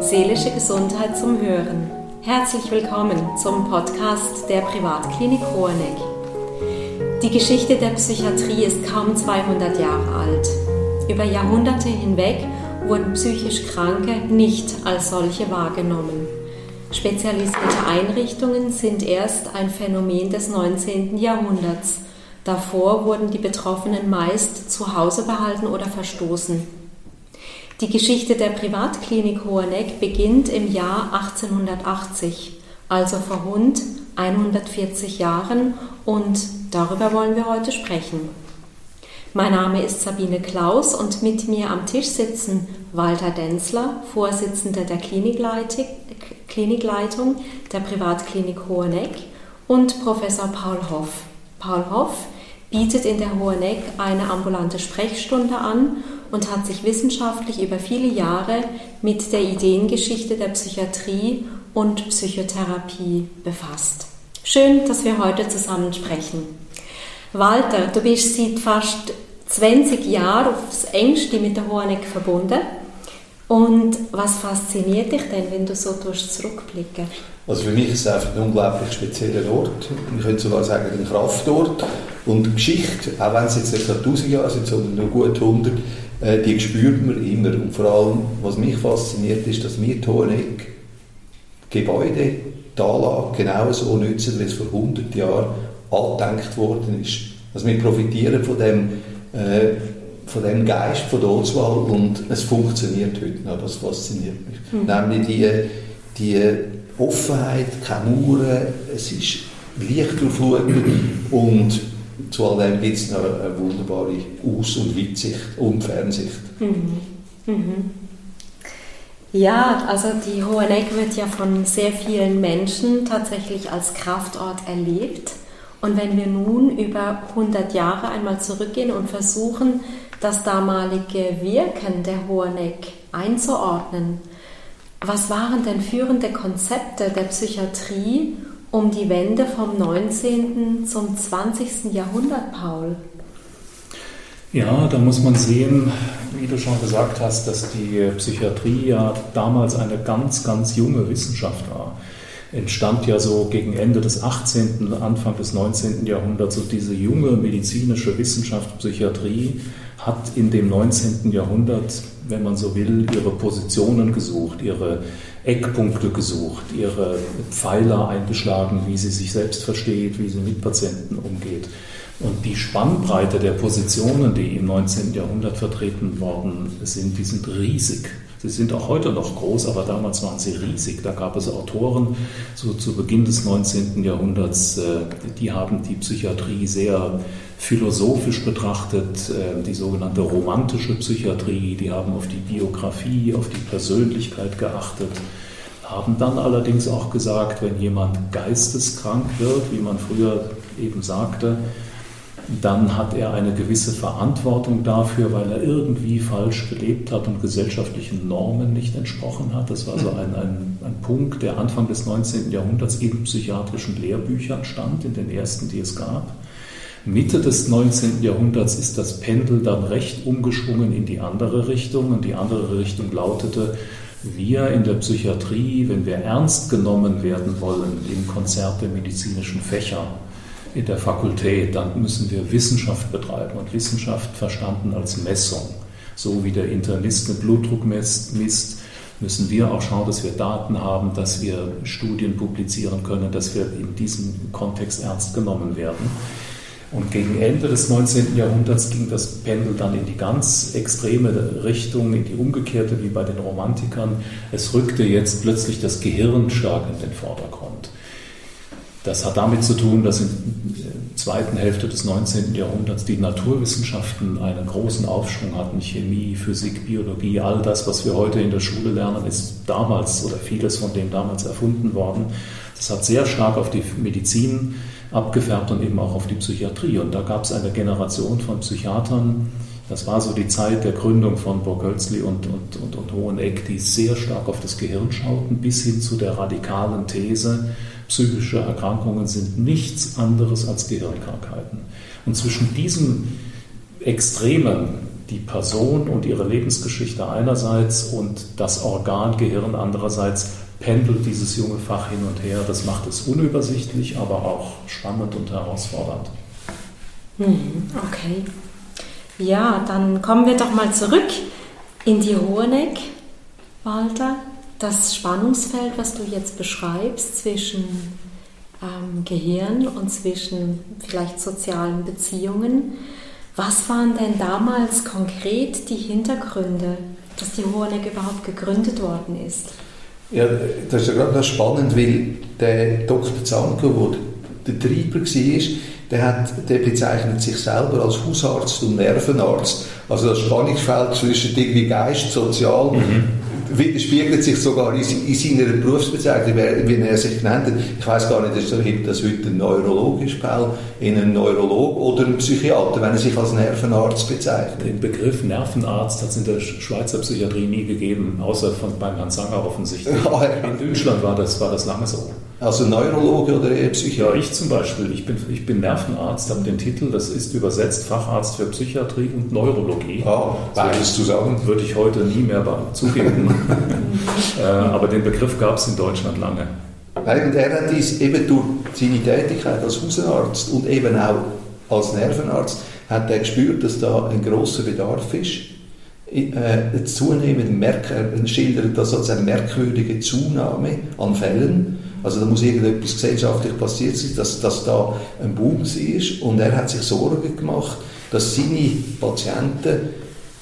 Seelische Gesundheit zum Hören. Herzlich willkommen zum Podcast der Privatklinik Hoheneck. Die Geschichte der Psychiatrie ist kaum 200 Jahre alt. Über Jahrhunderte hinweg wurden psychisch Kranke nicht als solche wahrgenommen. Spezialisierte Einrichtungen sind erst ein Phänomen des 19. Jahrhunderts. Davor wurden die Betroffenen meist zu Hause behalten oder verstoßen. Die Geschichte der Privatklinik Hoheneck beginnt im Jahr 1880, also vor rund 140 Jahren, und darüber wollen wir heute sprechen. Mein Name ist Sabine Klaus und mit mir am Tisch sitzen Walter Denzler, Vorsitzender der Klinikleitung, der Privatklinik Hoheneck und Professor Paul Hoff. Paul Hoff bietet in der Hoheneck eine ambulante Sprechstunde an und hat sich wissenschaftlich über viele Jahre mit der Ideengeschichte der Psychiatrie und Psychotherapie befasst. Schön, dass wir heute zusammen sprechen. Walter, du bist seit fast 20 Jahren aufs engste mit der Hoheneck verbunden. Und was fasziniert dich denn, wenn du so zurückblicken Also für mich ist es einfach ein unglaublich spezieller Ort. Ich könnte sogar sagen, ein Kraftort. Und Geschichte, auch wenn es jetzt nicht 1000 Jahre sind, sondern nur gut 100, äh, die spürt man immer. Und vor allem, was mich fasziniert, ist, dass wir Hoheneck Gebäude, die Anlage genau so nutzen, wie es vor 100 Jahren angedenkt worden ist. Also wir profitieren von dem, äh, von dem Geist von der Oswald und es funktioniert heute noch. Das fasziniert mich. Mhm. Nämlich die, die Offenheit, keine Mauern, es ist Licht durchflutet und zu all dem gibt es noch eine wunderbare Aus- und Weitsicht und Fernsicht. Mhm. Mhm. Ja, also die Hoheneck wird ja von sehr vielen Menschen tatsächlich als Kraftort erlebt. Und wenn wir nun über 100 Jahre einmal zurückgehen und versuchen, das damalige Wirken der Hoheneck einzuordnen, was waren denn führende Konzepte der Psychiatrie um die Wende vom 19. zum 20. Jahrhundert, Paul? Ja, da muss man sehen, wie du schon gesagt hast, dass die Psychiatrie ja damals eine ganz, ganz junge Wissenschaft war. Entstand ja so gegen Ende des 18., Anfang des 19. Jahrhunderts und diese junge medizinische Wissenschaft, Psychiatrie, hat in dem 19. Jahrhundert, wenn man so will, ihre Positionen gesucht, ihre Eckpunkte gesucht, ihre Pfeiler eingeschlagen, wie sie sich selbst versteht, wie sie mit Patienten umgeht. Und die Spannbreite der Positionen, die im 19. Jahrhundert vertreten worden sind, die sind riesig. Sie sind auch heute noch groß, aber damals waren sie riesig. Da gab es Autoren, so zu Beginn des 19. Jahrhunderts, äh, die haben die Psychiatrie sehr philosophisch betrachtet, äh, die sogenannte romantische Psychiatrie, die haben auf die Biografie, auf die Persönlichkeit geachtet, haben dann allerdings auch gesagt, wenn jemand geisteskrank wird, wie man früher eben sagte, dann hat er eine gewisse Verantwortung dafür, weil er irgendwie falsch gelebt hat und gesellschaftlichen Normen nicht entsprochen hat. Das war so ein, ein, ein Punkt, der Anfang des 19. Jahrhunderts in psychiatrischen Lehrbüchern stand, in den ersten, die es gab. Mitte des 19. Jahrhunderts ist das Pendel dann recht umgeschwungen in die andere Richtung und die andere Richtung lautete, wir in der Psychiatrie, wenn wir ernst genommen werden wollen im Konzert der medizinischen Fächer, in der Fakultät, dann müssen wir Wissenschaft betreiben und Wissenschaft verstanden als Messung. So wie der Internist den Blutdruck misst, müssen wir auch schauen, dass wir Daten haben, dass wir Studien publizieren können, dass wir in diesem Kontext ernst genommen werden. Und gegen Ende des 19. Jahrhunderts ging das Pendel dann in die ganz extreme Richtung, in die umgekehrte wie bei den Romantikern. Es rückte jetzt plötzlich das Gehirn stark in den Vordergrund. Das hat damit zu tun, dass in der zweiten Hälfte des 19. Jahrhunderts die Naturwissenschaften einen großen Aufschwung hatten. Chemie, Physik, Biologie, all das, was wir heute in der Schule lernen, ist damals oder vieles von dem damals erfunden worden. Das hat sehr stark auf die Medizin abgefärbt und eben auch auf die Psychiatrie. Und da gab es eine Generation von Psychiatern, das war so die Zeit der Gründung von Burg-Hölzli und, und, und, und Hoheneck, die sehr stark auf das Gehirn schauten, bis hin zu der radikalen These, psychische Erkrankungen sind nichts anderes als Gehirnkrankheiten. Und zwischen diesem Extremen, die Person und ihre Lebensgeschichte einerseits und das Organ Gehirn andererseits, pendelt dieses junge Fach hin und her. Das macht es unübersichtlich, aber auch spannend und herausfordernd. Mhm, okay. Ja, dann kommen wir doch mal zurück in die Hoheneck, Walter. Das Spannungsfeld, was du jetzt beschreibst zwischen ähm, Gehirn und zwischen vielleicht sozialen Beziehungen. Was waren denn damals konkret die Hintergründe, dass die Hoheneck überhaupt gegründet worden ist? Ja, das ist ja gerade noch spannend, weil der Dr. Zanko, der der Treiber war, der, hat, der bezeichnet sich selber als Hausarzt und Nervenarzt. Also das Spannungsfeld zwischen irgendwie Geist, Sozial mhm widerspiegelt sich sogar in, in seiner Berufsbezeichnung, wie er sich genannt hat. Ich weiß gar nicht, ob das heute ein Neurolog ist, Paul, in einem Neurolog oder ein Psychiater, wenn er sich als Nervenarzt bezeichnet. Den Begriff Nervenarzt hat es in der Schweizer Psychiatrie nie gegeben, außer von, beim Herrn Sanger offensichtlich. Ah, in Deutschland war das, war das lange so. Also Neurologe oder eher Psychiater? Ja, ich zum Beispiel. Ich bin, ich bin Nervenarzt, habe den Titel, das ist übersetzt Facharzt für Psychiatrie und Neurologie. Ah, beides zusammen. Würde ich heute nie mehr zugeben. äh, aber den Begriff gab es in Deutschland lange. Und er hat dies eben durch seine Tätigkeit als Hausarzt und eben auch als Nervenarzt, hat er gespürt, dass da ein großer Bedarf ist. Äh, zunehmend merk, er schildert das als eine merkwürdige Zunahme an Fällen also da muss irgendetwas gesellschaftlich passiert sein, dass, dass da ein Boom ist und er hat sich Sorgen gemacht, dass seine Patienten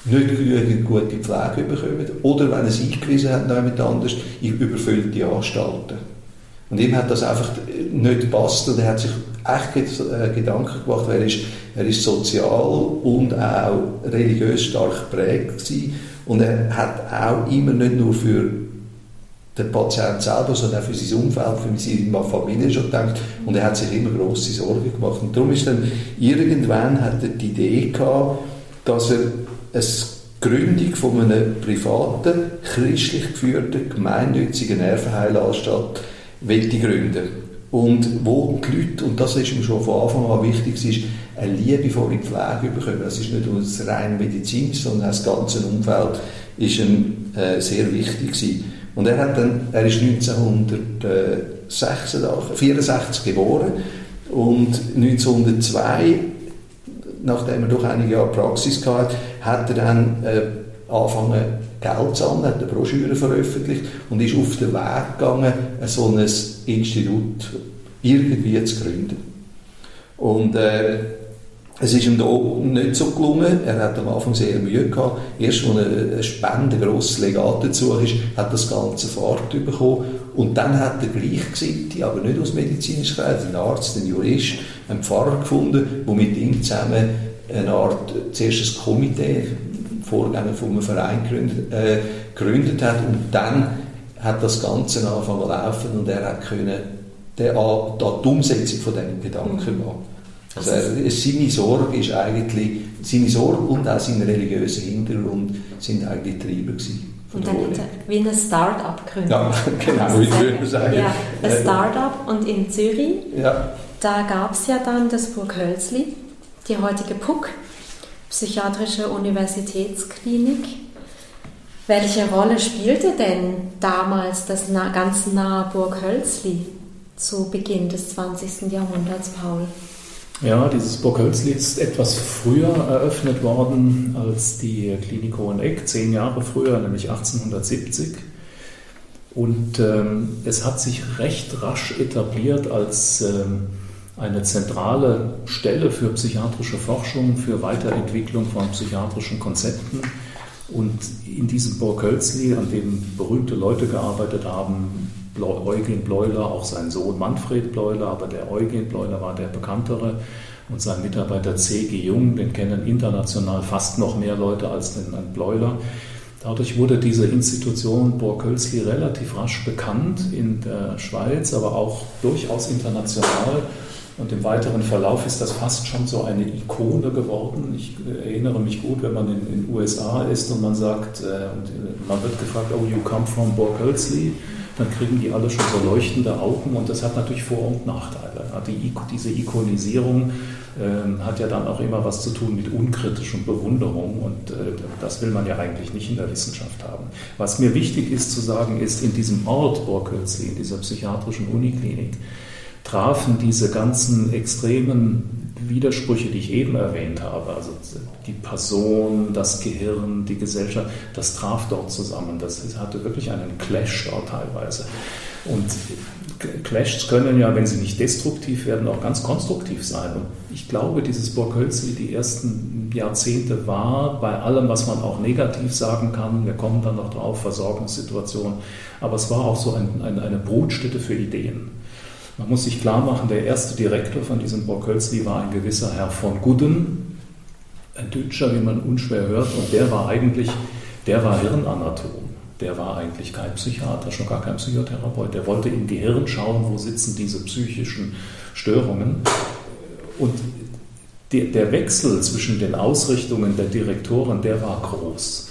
nicht genügend gute Pflege bekommen oder wenn er es eingewiesen hat, jemand anders, in überfüllte Anstalten. Und ihm hat das einfach nicht gepasst und er hat sich echt äh, Gedanken gemacht, weil er ist, er ist sozial und auch religiös stark geprägt gewesen. und er hat auch immer nicht nur für der Patient selber, sondern auch für sein Umfeld, für seine Familie schon gedacht. Und er hat sich immer große Sorgen gemacht. Und darum ist dann irgendwann hat er die Idee gehabt, dass er eine Gründung von einer privaten, christlich geführten, gemeinnützigen Nervenheilanstalt gründen und wo die Leute, und das ist ihm schon von Anfang an wichtig, ist, eine liebevolle Pflege bekommen. Das ist nicht nur das rein Medizin, sondern das ganze Umfeld ist ihm äh, sehr wichtig gewesen. Und er, hat dann, er ist 1964 geboren und 1902, nachdem er doch einige Jahre Praxis hatte, hat er dann äh, angefangen, Geld zu sammeln, hat eine Broschüre veröffentlicht und ist auf den Weg gegangen, so ein Institut irgendwie zu gründen. Und äh, es ist ihm da nicht so gelungen. Er hat am Anfang sehr Mühe gehabt. Erst, als eine Spende, ein grosses Legat dazu ist, hat das Ganze Fahrt bekommen. Und dann hat er Gleichgesinnte, aber nicht aus medizinischer Kreis, einen Arzt, einen Jurist, einen Pfarrer gefunden, der mit ihm zusammen eine Art, zuerst ein Komitee, Vorgänger von einem Verein gegründet, äh, gegründet hat. Und dann hat das Ganze angefangen zu laufen und er hat können, der, die Umsetzung von diesem Gedanken machen. Also seine Sorge ist eigentlich, seine Sorge und auch sein religiöser Hintergrund sind eigentlich Treiber gewesen. Und dann hat er wie ein Start-up gegründet. Ja, genau, ich würde sagen. Ja, ein Start-up und in Zürich, ja. da gab es ja dann das Burg Hölzli, die heutige PUC, Psychiatrische Universitätsklinik. Welche Rolle spielte denn damals das ganz nahe Burg Hölzli zu Beginn des 20. Jahrhunderts, Paul? Ja, dieses Burg Hölzli ist etwas früher eröffnet worden als die Klinik Hoheneck, zehn Jahre früher, nämlich 1870. Und ähm, es hat sich recht rasch etabliert als ähm, eine zentrale Stelle für psychiatrische Forschung, für Weiterentwicklung von psychiatrischen Konzepten. Und in diesem Burg Hölzli, an dem berühmte Leute gearbeitet haben, Eugen Bleuler, auch sein Sohn Manfred Bleuler, aber der Eugen Bleuler war der bekanntere und sein Mitarbeiter C.G. Jung, den kennen international fast noch mehr Leute als den Bleuler. Dadurch wurde diese Institution Burg Hölzli relativ rasch bekannt in der Schweiz, aber auch durchaus international. Und im weiteren Verlauf ist das fast schon so eine Ikone geworden. Ich erinnere mich gut, wenn man in den USA ist und man sagt, äh, und man wird gefragt, oh, you come from Burg Hölzli dann kriegen die alle schon so leuchtende Augen und das hat natürlich Vor- und Nachteile. Die, diese Ikonisierung äh, hat ja dann auch immer was zu tun mit unkritischem Bewunderung und äh, das will man ja eigentlich nicht in der Wissenschaft haben. Was mir wichtig ist zu sagen, ist, in diesem Ort Borkölzli, in dieser psychiatrischen Uniklinik, trafen diese ganzen extremen Widersprüche, die ich eben erwähnt habe, also die Person, das Gehirn, die Gesellschaft, das traf dort zusammen. Das hatte wirklich einen Clash dort teilweise. Und Clashs können ja, wenn sie nicht destruktiv werden, auch ganz konstruktiv sein. Und ich glaube, dieses Burg-Hölzli die ersten Jahrzehnte war, bei allem, was man auch negativ sagen kann, wir kommen dann noch drauf, Versorgungssituation, aber es war auch so ein, ein, eine Brutstätte für Ideen. Man muss sich klar machen, der erste Direktor von diesem Borkölzli war ein gewisser Herr von Gudden, ein Deutscher, wie man unschwer hört, und der war eigentlich, der war Hirnanatom. Der war eigentlich kein Psychiater, schon gar kein Psychotherapeut. Der wollte im Gehirn schauen, wo sitzen diese psychischen Störungen. Und der Wechsel zwischen den Ausrichtungen der Direktoren, der war groß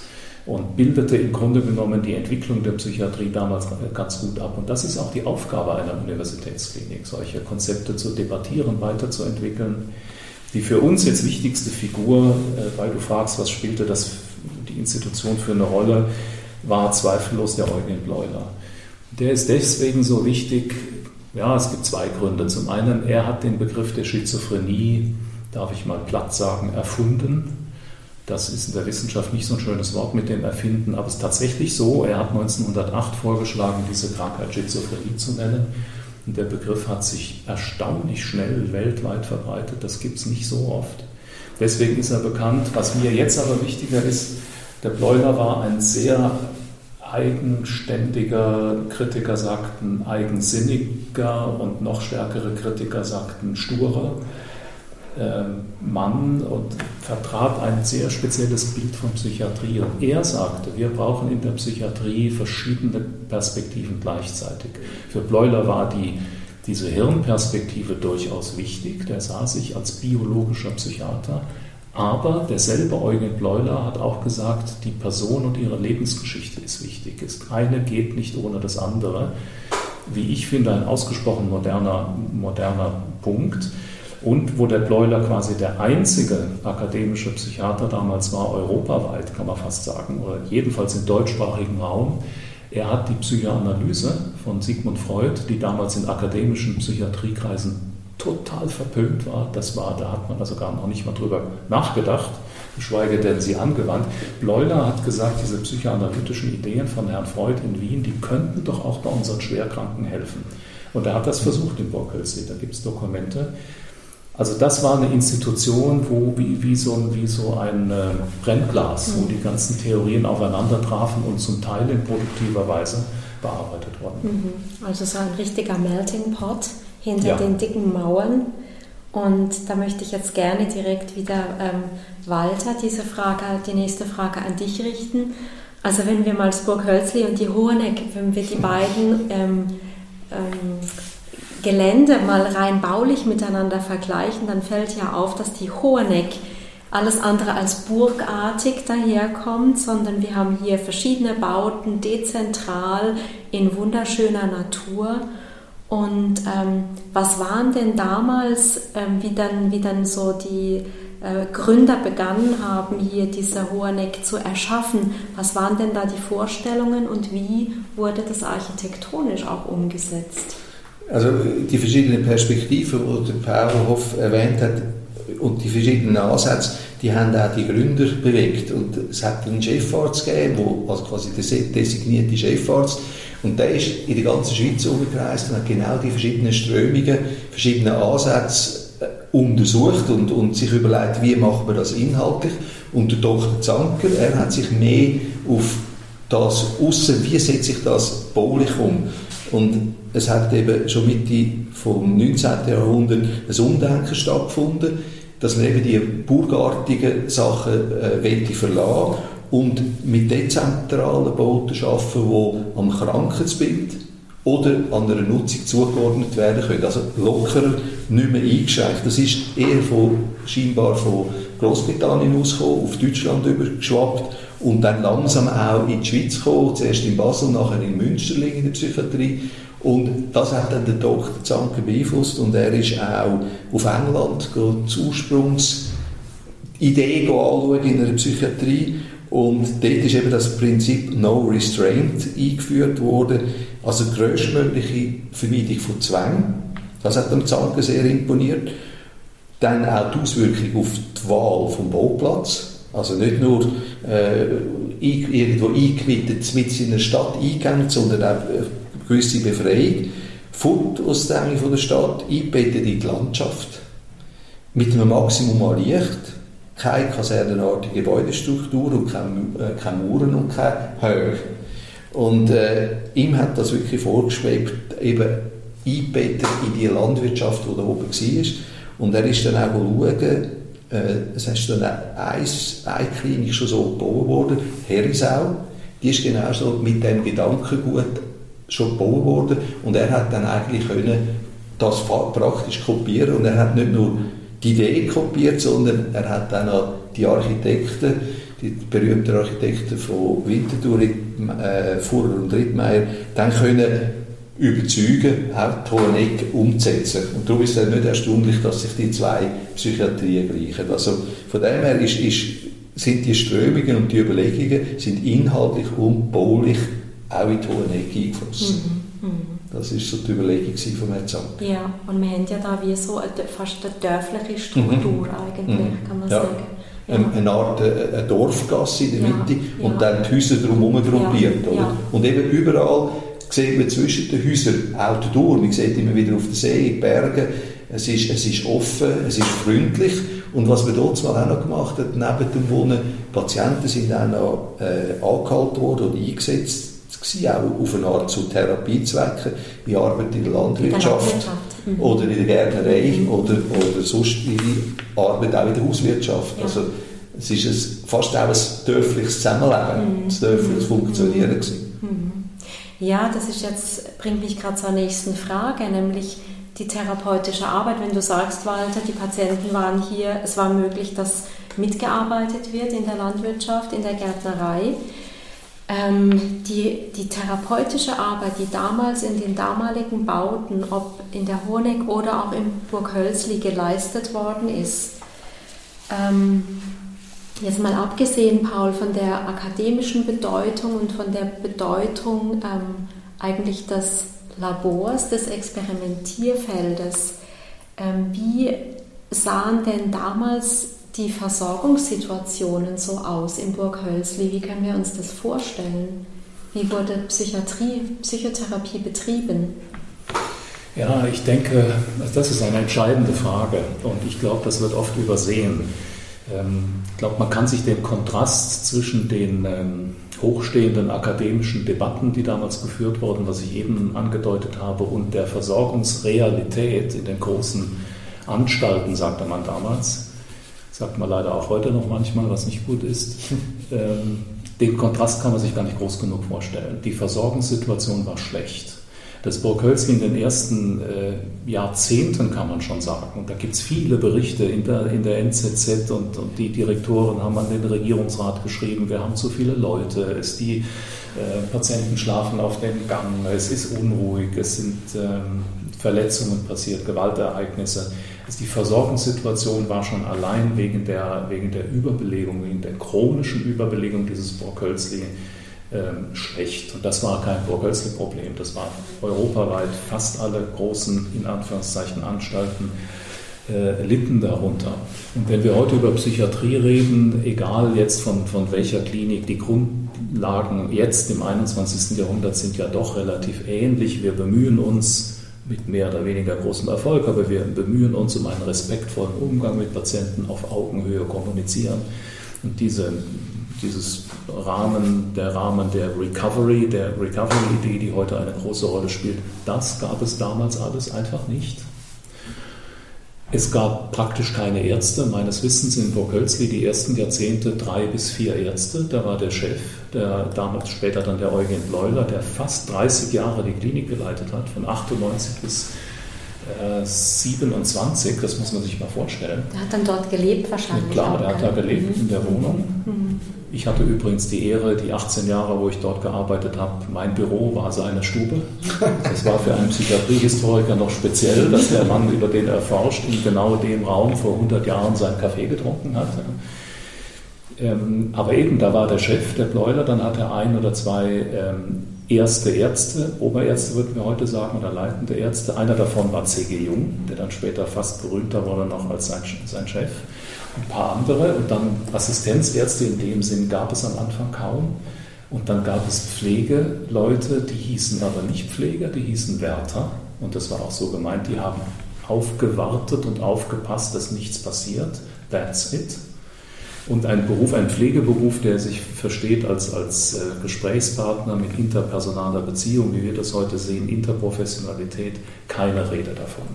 und bildete im Grunde genommen die Entwicklung der Psychiatrie damals ganz gut ab. Und das ist auch die Aufgabe einer Universitätsklinik, solche Konzepte zu debattieren, weiterzuentwickeln. Die für uns jetzt wichtigste Figur, äh, weil du fragst, was spielte das die Institution für eine Rolle, war zweifellos der Eugen Bleuler. Der ist deswegen so wichtig, ja, es gibt zwei Gründe. Zum einen, er hat den Begriff der Schizophrenie, darf ich mal platt sagen, erfunden das ist in der Wissenschaft nicht so ein schönes Wort mit dem Erfinden, aber es ist tatsächlich so. Er hat 1908 vorgeschlagen, diese Krankheit Schizophrenie zu nennen. Und der Begriff hat sich erstaunlich schnell weltweit verbreitet. Das gibt es nicht so oft. Deswegen ist er bekannt. Was mir jetzt aber wichtiger ist, der Bleuler war ein sehr eigenständiger, Kritiker sagten eigensinniger und noch stärkere Kritiker sagten sturer. Ähm, Mann und vertrat ein sehr spezielles Bild von Psychiatrie. Und er sagte, wir brauchen in der Psychiatrie verschiedene Perspektiven gleichzeitig. Für Bleuler war die, diese Hirnperspektive durchaus wichtig. Der sah sich als biologischer Psychiater. Aber derselbe Eugen Bleuler hat auch gesagt, die Person und ihre Lebensgeschichte ist wichtig. Das eine geht nicht ohne das andere. Wie ich finde, ein ausgesprochen moderner, moderner Punkt und wo der Bleuler quasi der einzige akademische Psychiater damals war, europaweit kann man fast sagen, oder jedenfalls im deutschsprachigen Raum. Er hat die Psychoanalyse von Sigmund Freud, die damals in akademischen Psychiatriekreisen total verpönt war, das war, da hat man also gar noch nicht mal drüber nachgedacht, geschweige denn sie angewandt. Bleuler hat gesagt, diese psychoanalytischen Ideen von Herrn Freud in Wien, die könnten doch auch bei unseren Schwerkranken helfen. Und er hat das versucht in Borkelsee, da gibt es Dokumente. Also das war eine Institution, wo wie, wie, so, ein, wie so ein äh, Brennglas, wo mhm. die ganzen Theorien aufeinander trafen und zum Teil in produktiver Weise bearbeitet wurden. Mhm. Also so ein richtiger Melting Pot hinter ja. den dicken Mauern. Und da möchte ich jetzt gerne direkt wieder ähm, Walter diese Frage, die nächste Frage an dich richten. Also wenn wir mal Burg Hölzli und die Hoheneck, wenn wir die beiden ähm, ähm, Gelände mal rein baulich miteinander vergleichen, dann fällt ja auf, dass die Hoheneck alles andere als burgartig daherkommt, sondern wir haben hier verschiedene Bauten dezentral in wunderschöner Natur. Und ähm, was waren denn damals, ähm, wie, dann, wie dann so die äh, Gründer begonnen haben, hier diese Hoheneck zu erschaffen? Was waren denn da die Vorstellungen und wie wurde das architektonisch auch umgesetzt? Also die verschiedenen Perspektiven, die Pauerhoff erwähnt hat, und die verschiedenen Ansätze, die haben auch die Gründer bewegt. Und es hat einen Chefarzt gegeben, wo, also quasi der designierte Chefarzt, und der ist in die ganze Schweiz umgereist und hat genau die verschiedenen Strömungen, verschiedene Ansätze äh, untersucht und, und sich überlegt, wie machen wir das inhaltlich. Und der Dr. Zanker, er hat sich mehr auf das aussen, wie setze ich das baulich um. Und es hat eben schon Mitte vom 19. Jahrhundert ein Umdenken stattgefunden, dass man eben die burgartigen Sachen äh, verlassen und mit dezentralen Bauten arbeiten, die am Krankheitsbild oder an einer Nutzung zugeordnet werden können. Also lockerer, nicht mehr eingeschränkt. Das ist eher von, scheinbar von Großbritannien ausgekommen, auf Deutschland übergeschwappt und dann langsam auch in die Schweiz gekommen, zuerst in Basel, nachher in Münsterling in der Psychiatrie. Und das hat dann der Dr. Zanker beeinflusst und er ist auch auf England die Ursprungsidee anschauen in der Psychiatrie und dort ist eben das Prinzip No Restraint eingeführt worden, also größtmögliche Vermeidung von Zwang. Das hat dem Zanker sehr imponiert. Dann auch die Auswirkung auf die Wahl vom Bauplatz. Also nicht nur äh, irgendwo eingemietet mit in einer Stadt eingegangen, sondern auch eine gewisse Befreiung. Fort aus der Enge der Stadt, eingebettet in die Landschaft. Mit einem Maximum an Licht, keine kasernenartige Gebäudestruktur und keine, äh, keine Mauern und keine Höhe. Und äh, ihm hat das wirklich vorgeschwebt, eben eingebettet in die Landwirtschaft, die da oben war. Und er ist dann auch schauen, äh, es ist dann eine, eine Klinik schon so gebaut worden, Herisau, die ist genau so mit dem Gedankengut schon gebaut worden und er hat dann eigentlich können das praktisch kopieren und er hat nicht nur die Idee kopiert, sondern er hat dann auch die Architekten, die berühmten Architekten von Winterthur, äh, Fuhrer und Rittmeier, dann können überzeugen, auch Hoheneck umzusetzen. Und darum ist es nicht erstaunlich, dass sich die zwei Psychiatrien gleichen. Also von dem her ist, ist, sind die Strömungen und die Überlegungen sind inhaltlich und baulich auch in die Hoheneck eingeflossen. Mhm. Mhm. Das war so die Überlegung von Herrn Zank. Ja, und wir haben ja da wie so eine, fast eine dörfliche Struktur mhm. eigentlich, mhm. kann man ja. sagen. Ja. Eine Art äh, eine Dorfgasse in der Mitte ja. und dann die Häuser drumherum gruppiert. Oder? Und eben überall sieht man zwischen den Häusern auch durch. Man sieht immer wieder auf den See, in Bergen. Es ist, es ist offen, es ist freundlich. Und was wir dort mal auch noch gemacht haben, neben dem Wohnen, Patienten sind auch noch äh, angehalten worden oder eingesetzt gewesen, auch auf eine Art zu Therapiezwecken, wie Arbeit in der Landwirtschaft, in der Landwirtschaft. Mhm. oder in der Gärtnerei mhm. oder, oder sonst ihre Arbeit auch in der Hauswirtschaft. Ja. Also es ist ein, fast auch ein dörfliches Zusammenleben, mhm. ein dörfliches Funktionieren gewesen. Mhm. Ja, das ist jetzt, bringt mich gerade zur nächsten Frage, nämlich die therapeutische Arbeit. Wenn du sagst, Walter, die Patienten waren hier, es war möglich, dass mitgearbeitet wird in der Landwirtschaft, in der Gärtnerei. Ähm, die, die therapeutische Arbeit, die damals in den damaligen Bauten, ob in der Honeck oder auch in Burg Hölzli geleistet worden ist, ähm, Jetzt mal abgesehen, Paul, von der akademischen Bedeutung und von der Bedeutung ähm, eigentlich des Labors, des Experimentierfeldes, wie sahen denn damals die Versorgungssituationen so aus in Burg Hölzli? Wie können wir uns das vorstellen? Wie wurde Psychiatrie, Psychotherapie betrieben? Ja, ich denke, das ist eine entscheidende Frage und ich glaube, das wird oft übersehen. Ähm, ich glaube, man kann sich den Kontrast zwischen den ähm, hochstehenden akademischen Debatten, die damals geführt wurden, was ich eben angedeutet habe, und der Versorgungsrealität in den großen Anstalten, sagte man damals, sagt man leider auch heute noch manchmal, was nicht gut ist. Ähm, den Kontrast kann man sich gar nicht groß genug vorstellen. Die Versorgungssituation war schlecht das Burghölzli in den ersten äh, Jahrzehnten, kann man schon sagen. Und da gibt es viele Berichte in der, in der NZZ und, und, die Direktoren haben an den Regierungsrat geschrieben, wir haben zu viele Leute, es, die äh, Patienten schlafen auf dem Gang, es ist unruhig, es sind ähm, Verletzungen passiert, Gewaltereignisse. Also die Versorgungssituation war schon allein wegen der, wegen der Überbelegung, wegen der chronischen Überbelegung dieses Burghölzli ähm, schlecht. Und das war kein Burghölzli-Problem, das war europaweit fast alle großen, in Anführungszeichen, Anstalten äh, litten darunter. Und wenn wir heute über Psychiatrie reden, egal jetzt von, von welcher Klinik, die Grundlagen jetzt im 21. Jahrhundert sind ja doch relativ ähnlich. Wir bemühen uns, mit mehr oder weniger großem Erfolg, aber wir bemühen uns um einen respektvollen Umgang mit Patienten auf Augenhöhe kommunizieren. Und diese dieses Rahmen, der Rahmen der Recovery, der Recovery-Idee, die heute eine große Rolle spielt, das gab es damals alles einfach nicht. Es gab praktisch keine Ärzte, meines Wissens in Burghölzli die ersten Jahrzehnte drei bis vier Ärzte. Da war der Chef, der damals später dann der Eugen Bleuler, der fast 30 Jahre die Klinik geleitet hat, von 98 bis 27, das muss man sich mal vorstellen. Der hat dann dort gelebt wahrscheinlich. Ja, klar, der hat da gelebt mhm. in der Wohnung. Mhm. Ich hatte übrigens die Ehre, die 18 Jahre, wo ich dort gearbeitet habe, mein Büro war seine Stube. Das war für einen Psychiatriehistoriker noch speziell, dass der Mann, über den er forscht, in genau dem Raum vor 100 Jahren seinen Kaffee getrunken hat. Ähm, aber eben, da war der Chef, der Bleuler, dann hat er ein oder zwei ähm, erste Ärzte, Oberärzte würden wir heute sagen, oder leitende Ärzte. Einer davon war C.G. Jung, der dann später fast berühmter wurde noch als sein, sein Chef. Ein paar andere und dann Assistenzärzte in dem Sinn gab es am Anfang kaum. Und dann gab es Pflegeleute, die hießen aber nicht Pfleger, die hießen Wärter. Und das war auch so gemeint, die haben aufgewartet und aufgepasst, dass nichts passiert. That's it. Und ein Beruf, ein Pflegeberuf, der sich versteht als, als äh, Gesprächspartner mit interpersonaler Beziehung, wie wir das heute sehen, Interprofessionalität, keine Rede davon.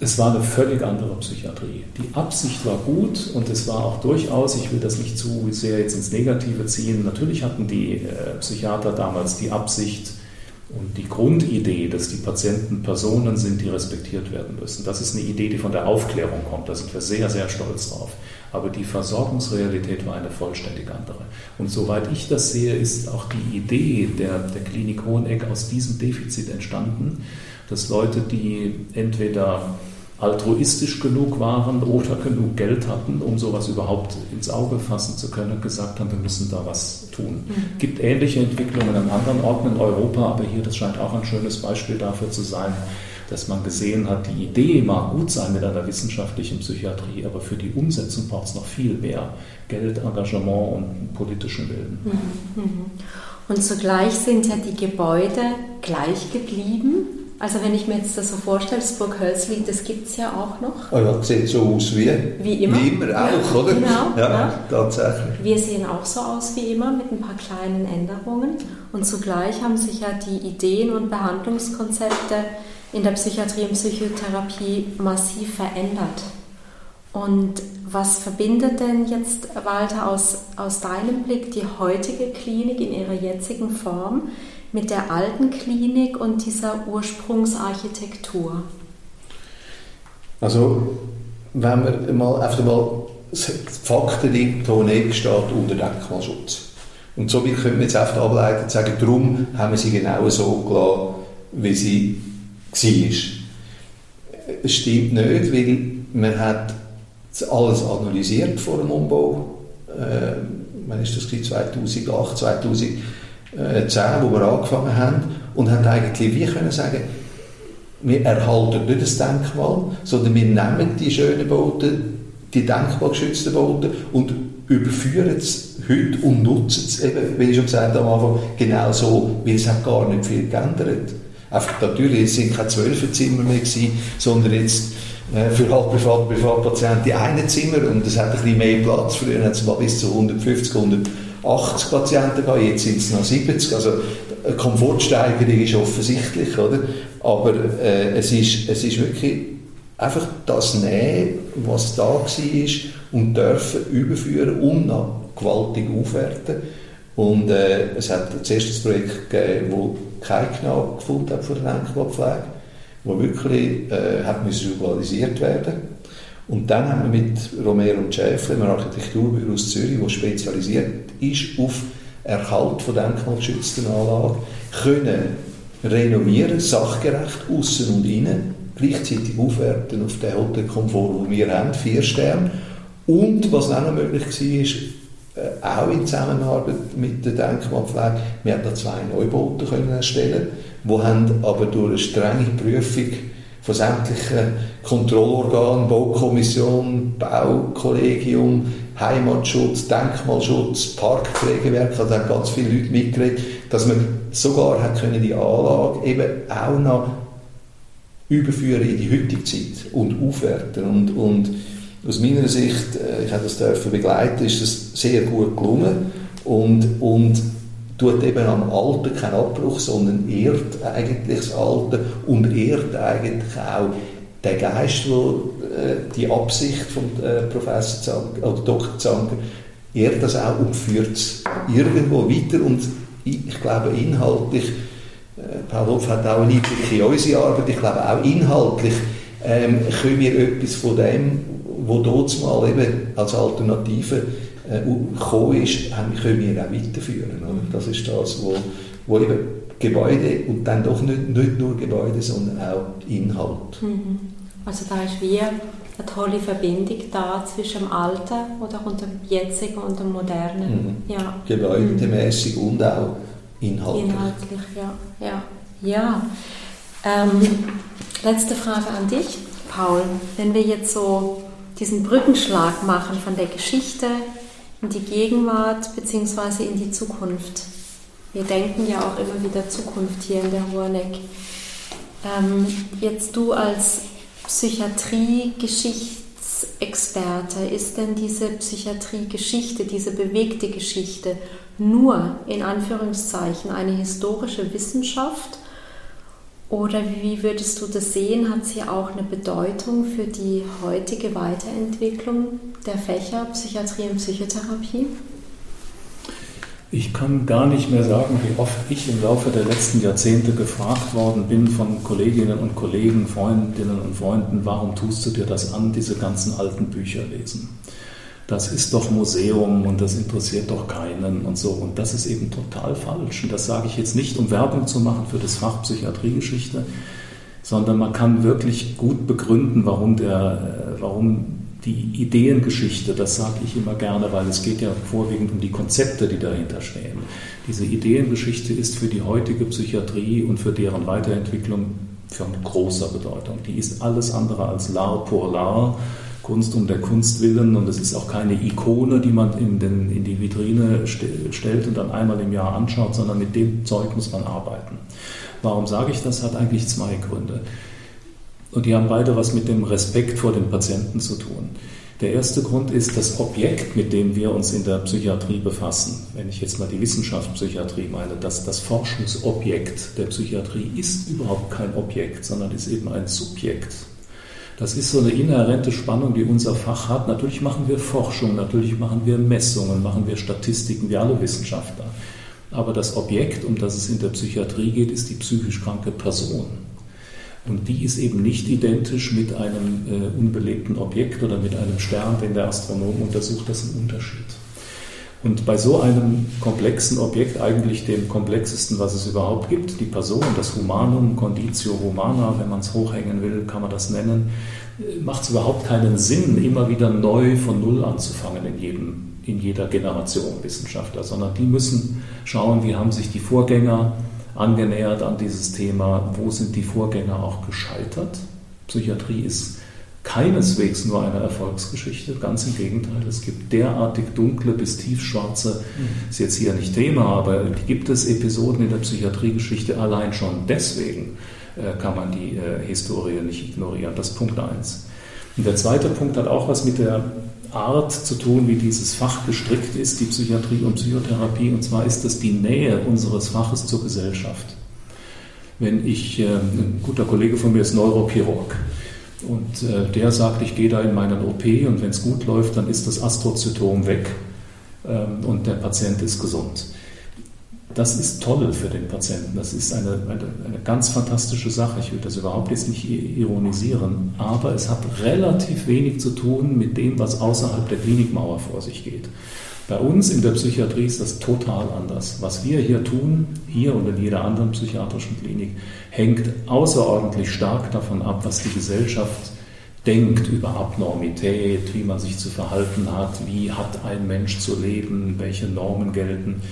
Es war eine völlig andere Psychiatrie. Die Absicht war gut und es war auch durchaus, ich will das nicht zu sehr jetzt ins Negative ziehen, natürlich hatten die äh, Psychiater damals die Absicht, und die Grundidee, dass die Patienten Personen sind, die respektiert werden müssen, das ist eine Idee, die von der Aufklärung kommt. Da sind wir sehr, sehr stolz drauf. Aber die Versorgungsrealität war eine vollständig andere. Und soweit ich das sehe, ist auch die Idee der, der Klinik Hoheneck aus diesem Defizit entstanden, dass Leute, die entweder altruistisch genug waren oder genug Geld hatten, um sowas überhaupt ins Auge fassen zu können, gesagt haben, wir müssen da was tun. Es mhm. gibt ähnliche Entwicklungen an anderen Orten in Europa, aber hier, das scheint auch ein schönes Beispiel dafür zu sein, dass man gesehen hat, die Idee mag gut sein mit einer wissenschaftlichen Psychiatrie, aber für die Umsetzung braucht es noch viel mehr Geld, Engagement und politischen Willen. Mhm. Mhm. Und zugleich sind ja die Gebäude gleich geblieben also wenn ich mir jetzt das so vorstelle, das Burg Hölzli, das gibt es ja auch noch. Oh ja, sieht so aus wie, wie immer. Wie immer auch, ja, oder? Genau, ja, ja, tatsächlich. Wir sehen auch so aus wie immer mit ein paar kleinen Änderungen. Und zugleich haben sich ja die Ideen und Behandlungskonzepte in der Psychiatrie und Psychotherapie massiv verändert. Und was verbindet denn jetzt, Walter, aus, aus deinem Blick die heutige Klinik in ihrer jetzigen Form mit der alten Klinik und dieser Ursprungsarchitektur? Also, wenn wir mal einfach mal Fakten liegt, Honeck steht unter Denkmalschutz. Und somit können wir jetzt einfach ableiten und sagen, darum haben wir sie genau so gelassen, wie sie war. Es stimmt nicht, weil man hat alles analysiert vor dem Umbau. Äh, wann ist das 2008, 2010 äh, 10, wo wir angefangen haben, und haben eigentlich wie können sagen, wir erhalten nicht das Denkmal, sondern wir nehmen die schönen Bauten, die denkmalgeschützten Bauten und überführen es heute und nutzen es eben, wie ich schon gesagt habe am Anfang, genau so, weil es hat gar nicht viel geändert. Einfach, natürlich, es sind keine Zwölferzimmer mehr gewesen, sondern jetzt äh, für Halbprivat- und Privatpatienten die Zimmer und es hat ein bisschen mehr Platz. Früher hat es mal bis zu 150, 100 80 Patienten gehen, jetzt sind es noch 70. Also eine Komfortsteigerung ist offensichtlich, oder? Aber äh, es, ist, es ist wirklich einfach das Nehmen, was da war und dürfen überführen und noch gewaltig aufwerten. Und äh, es hat zuerst das Projekt gegeben, wo kein Knapp gefunden hat für die Denkmalpflege, wo wirklich äh, hat visualisiert werden und dann haben wir mit Romero und Schäfer, einem Architekturbüro aus Zürich, das spezialisiert ist auf Erhalt von denkmalgeschützten Anlagen, können renovieren, sachgerecht, außen und innen, gleichzeitig aufwerten auf den Hotelkomfort, den wir haben, vier Sterne. Und was auch noch möglich war, ist, äh, auch in Zusammenarbeit mit der Denkmalpflege, wir haben da zwei Neubauten können erstellen, die haben aber durch eine strenge Prüfung von sämtlichen Kontrollorganen, Baukommission, Baukollegium, Heimatschutz, Denkmalschutz, Parkpflegewerk, also haben ganz viele Leute mitgeredet, dass man sogar hat können die Anlage eben auch noch überführen in die heutige Zeit und aufwerten. Und, und aus meiner Sicht, äh, ich habe das dürfen begleiten, ist das sehr gut gelungen. Und, und tut eben am Alten keinen Abbruch, sondern ehrt eigentlich das Alte und ehrt eigentlich auch den Geist, wo, äh, die Absicht von äh, Professor Zanker, oder Dr. Zanker, ehrt das auch und führt es irgendwo weiter und ich, glaube inhaltlich Paul Hopf hat auch einen Einblick in unsere Arbeit. Ich glaube, auch inhaltlich ähm, können wir etwas von dem, was dort mal eben als Alternative äh, gekommen ist, können wir auch weiterführen. Oder? Das ist das, wo, wo eben Gebäude und dann doch nicht, nicht nur Gebäude, sondern auch Inhalt. Mhm. Also da ist wie eine tolle Verbindung da zwischen dem Alten oder und dem Jetzigen und dem Modernen. Mhm. Ja. Gebäudemäßig mhm. und auch inhaltlich. Inhaltlich, ja. Ja, ja. Ähm, letzte Frage an dich, Paul. Wenn wir jetzt so diesen Brückenschlag machen von der Geschichte in die Gegenwart bzw. in die Zukunft. Wir denken ja auch immer wieder Zukunft hier in der Horneck. Ähm, jetzt du als Psychiatrie-Geschichtsexperte, ist denn diese Psychiatrie-Geschichte, diese bewegte Geschichte nur in Anführungszeichen eine historische Wissenschaft? Oder wie würdest du das sehen? Hat sie auch eine Bedeutung für die heutige Weiterentwicklung der Fächer Psychiatrie und Psychotherapie? Ich kann gar nicht mehr sagen, wie oft ich im Laufe der letzten Jahrzehnte gefragt worden bin von Kolleginnen und Kollegen, Freundinnen und Freunden, warum tust du dir das an, diese ganzen alten Bücher lesen? Das ist doch Museum und das interessiert doch keinen und so. Und das ist eben total falsch. Und das sage ich jetzt nicht, um Werbung zu machen für das Fach Psychiatriegeschichte, sondern man kann wirklich gut begründen, warum, der, warum die Ideengeschichte, das sage ich immer gerne, weil es geht ja vorwiegend um die Konzepte, die dahinter stehen. Diese Ideengeschichte ist für die heutige Psychiatrie und für deren Weiterentwicklung von großer Bedeutung. Die ist alles andere als l'art pour l'art, Kunst um der Kunst willen und es ist auch keine Ikone, die man in, den, in die Vitrine stellt und dann einmal im Jahr anschaut, sondern mit dem Zeug muss man arbeiten. Warum sage ich das? Hat eigentlich zwei Gründe. Und die haben beide was mit dem Respekt vor den Patienten zu tun. Der erste Grund ist das Objekt, mit dem wir uns in der Psychiatrie befassen. Wenn ich jetzt mal die Wissenschaft Psychiatrie meine, dass das Forschungsobjekt der Psychiatrie ist überhaupt kein Objekt, sondern ist eben ein Subjekt. Das ist so eine inhärente Spannung, die unser Fach hat. Natürlich machen wir Forschung, natürlich machen wir Messungen, machen wir Statistiken, wie alle Wissenschaftler. Aber das Objekt, um das es in der Psychiatrie geht, ist die psychisch kranke Person. Und die ist eben nicht identisch mit einem äh, unbelebten Objekt oder mit einem Stern, den der Astronom untersucht. Das ist ein Unterschied. Und bei so einem komplexen Objekt, eigentlich dem komplexesten, was es überhaupt gibt, die Person, das Humanum, Conditio Humana, wenn man es hochhängen will, kann man das nennen, äh, macht es überhaupt keinen Sinn, immer wieder neu von Null anzufangen in, jedem, in jeder Generation Wissenschaftler, sondern die müssen schauen, wie haben sich die Vorgänger angenähert an dieses Thema, wo sind die Vorgänger auch gescheitert. Psychiatrie ist keineswegs nur eine Erfolgsgeschichte, ganz im Gegenteil. Es gibt derartig dunkle bis tiefschwarze, ist jetzt hier nicht Thema, aber gibt es Episoden in der Psychiatriegeschichte allein schon deswegen äh, kann man die äh, Historie nicht ignorieren. Das ist Punkt 1. Und der zweite Punkt hat auch was mit der Art zu tun, wie dieses Fach gestrickt ist, die Psychiatrie und Psychotherapie. Und zwar ist das die Nähe unseres Faches zur Gesellschaft. Wenn ich, äh, ein guter Kollege von mir ist Neurochirurg. Und äh, der sagt, ich gehe da in meinen OP und wenn es gut läuft, dann ist das Astrozytom weg ähm, und der Patient ist gesund. Das ist toll für den Patienten. Das ist eine, eine, eine, ganz fantastische Sache. Ich will das überhaupt jetzt nicht ironisieren, aber es hat relativ wenig zu tun mit dem, was außerhalb der Klinikmauer vor sich geht. Bei uns in der Psychiatrie ist das total anders. Was wir hier tun, hier und in jeder anderen psychiatrischen Klinik, hängt außerordentlich stark davon ab, was die Gesellschaft denkt über Abnormität, wie man sich zu verhalten hat, wie hat ein Mensch zu leben, welche Normen gelten.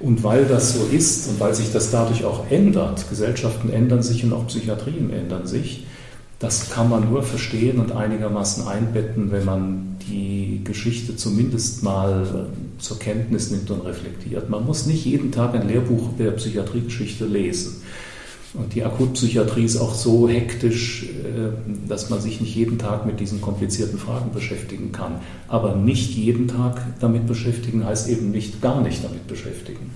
Und weil das so ist und weil sich das dadurch auch ändert, Gesellschaften ändern sich und auch Psychiatrien ändern sich, das kann man nur verstehen und einigermaßen einbetten, wenn man die Geschichte zumindest mal äh, zur Kenntnis nimmt und reflektiert. Man muss nicht jeden Tag ein Lehrbuch der Psychiatriegeschichte lesen. Und die Akutpsychiatrie ist auch so hektisch, äh, dass man sich nicht jeden Tag mit diesen komplizierten Fragen beschäftigen kann. Aber nicht jeden Tag damit beschäftigen heißt eben nicht gar nicht damit beschäftigen.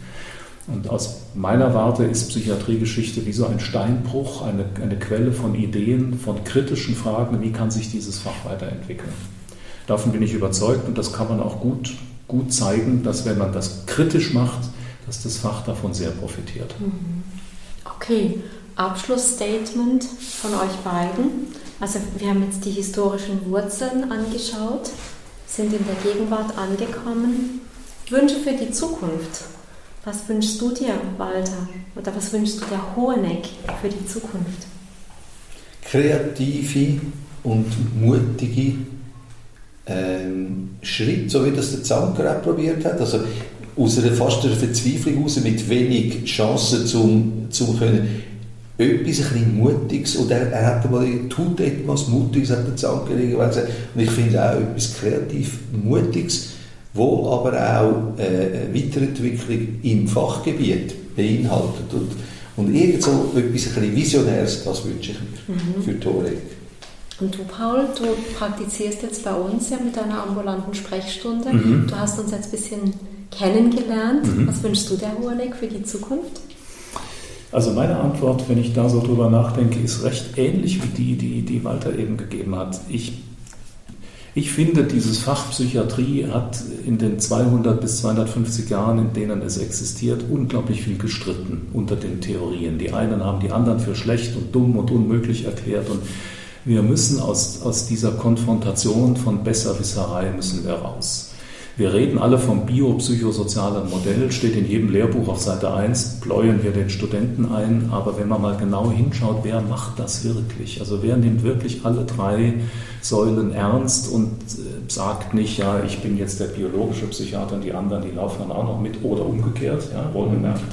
Und aus meiner Warte ist Psychiatriegeschichte wie so ein Steinbruch, eine, eine Quelle von Ideen, von kritischen Fragen, wie kann sich dieses Fach weiterentwickeln. Davon bin ich überzeugt und das kann man auch gut, gut zeigen, dass wenn man das kritisch macht, dass das Fach davon sehr profitiert. Mhm. Okay, Abschlussstatement von euch beiden. Also wir haben jetzt die historischen Wurzeln angeschaut, sind in der Gegenwart angekommen. Wünsche für die Zukunft. Was wünschst du dir, Walter? Oder was wünschst du der Hoheneck für die Zukunft? Kreative und mutige ähm, Schritt, so wie das der Zanker auch probiert hat. Also aus einer fast einer Verzweiflung heraus, mit wenig Chancen zum, zum können etwas ein Mutiges und er, er hat mal, tut etwas Mutiges, hat der Zanker irgendwann gesagt. Und ich finde auch etwas kreativ Mutiges, wo aber auch äh, eine Weiterentwicklung im Fachgebiet beinhaltet. Und, und irgend so etwas ein bisschen Visionäres, das wünsche ich mir mhm. für Torek. Und du, Paul, du praktizierst jetzt bei uns ja mit deiner ambulanten Sprechstunde. Mhm. Du hast uns jetzt ein bisschen kennengelernt. Mhm. Was wünschst du der Hoheneck für die Zukunft? Also meine Antwort, wenn ich da so drüber nachdenke, ist recht ähnlich wie die, die, die Walter eben gegeben hat. Ich, ich finde, dieses Fach Psychiatrie hat in den 200 bis 250 Jahren, in denen es existiert, unglaublich viel gestritten unter den Theorien. Die einen haben die anderen für schlecht und dumm und unmöglich erklärt und wir müssen aus, aus dieser Konfrontation von Besserwisserei müssen wir raus. Wir reden alle vom biopsychosozialen Modell, steht in jedem Lehrbuch auf Seite 1, bläuen wir den Studenten ein, aber wenn man mal genau hinschaut, wer macht das wirklich? Also wer nimmt wirklich alle drei Säulen ernst und äh, sagt nicht, ja, ich bin jetzt der biologische Psychiater und die anderen, die laufen dann auch noch mit oder umgekehrt, ja, wohlgemerkt.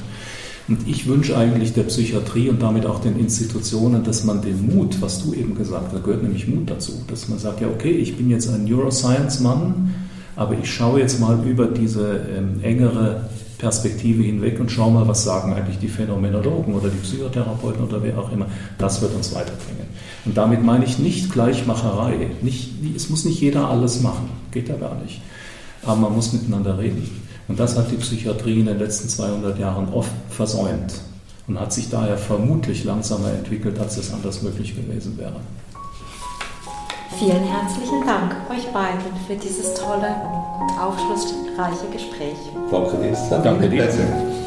Und ich wünsche eigentlich der Psychiatrie und damit auch den Institutionen, dass man den Mut, was du eben gesagt hast, da gehört nämlich Mut dazu, dass man sagt, ja, okay, ich bin jetzt ein Neuroscience-Mann, aber ich schaue jetzt mal über diese ähm, engere Perspektive hinweg und schaue mal, was sagen eigentlich die Phänomenologen oder die Psychotherapeuten oder wer auch immer. Das wird uns weiterbringen. Und damit meine ich nicht Gleichmacherei. Nicht, es muss nicht jeder alles machen, geht ja gar nicht. Aber man muss miteinander reden. Und das hat die Psychiatrie in den letzten 200 Jahren oft versäumt und hat sich daher vermutlich langsamer entwickelt, als es anders möglich gewesen wäre. Vielen herzlichen Dank euch beiden für dieses tolle und aufschlussreiche Gespräch. Danke dir. Danke dir.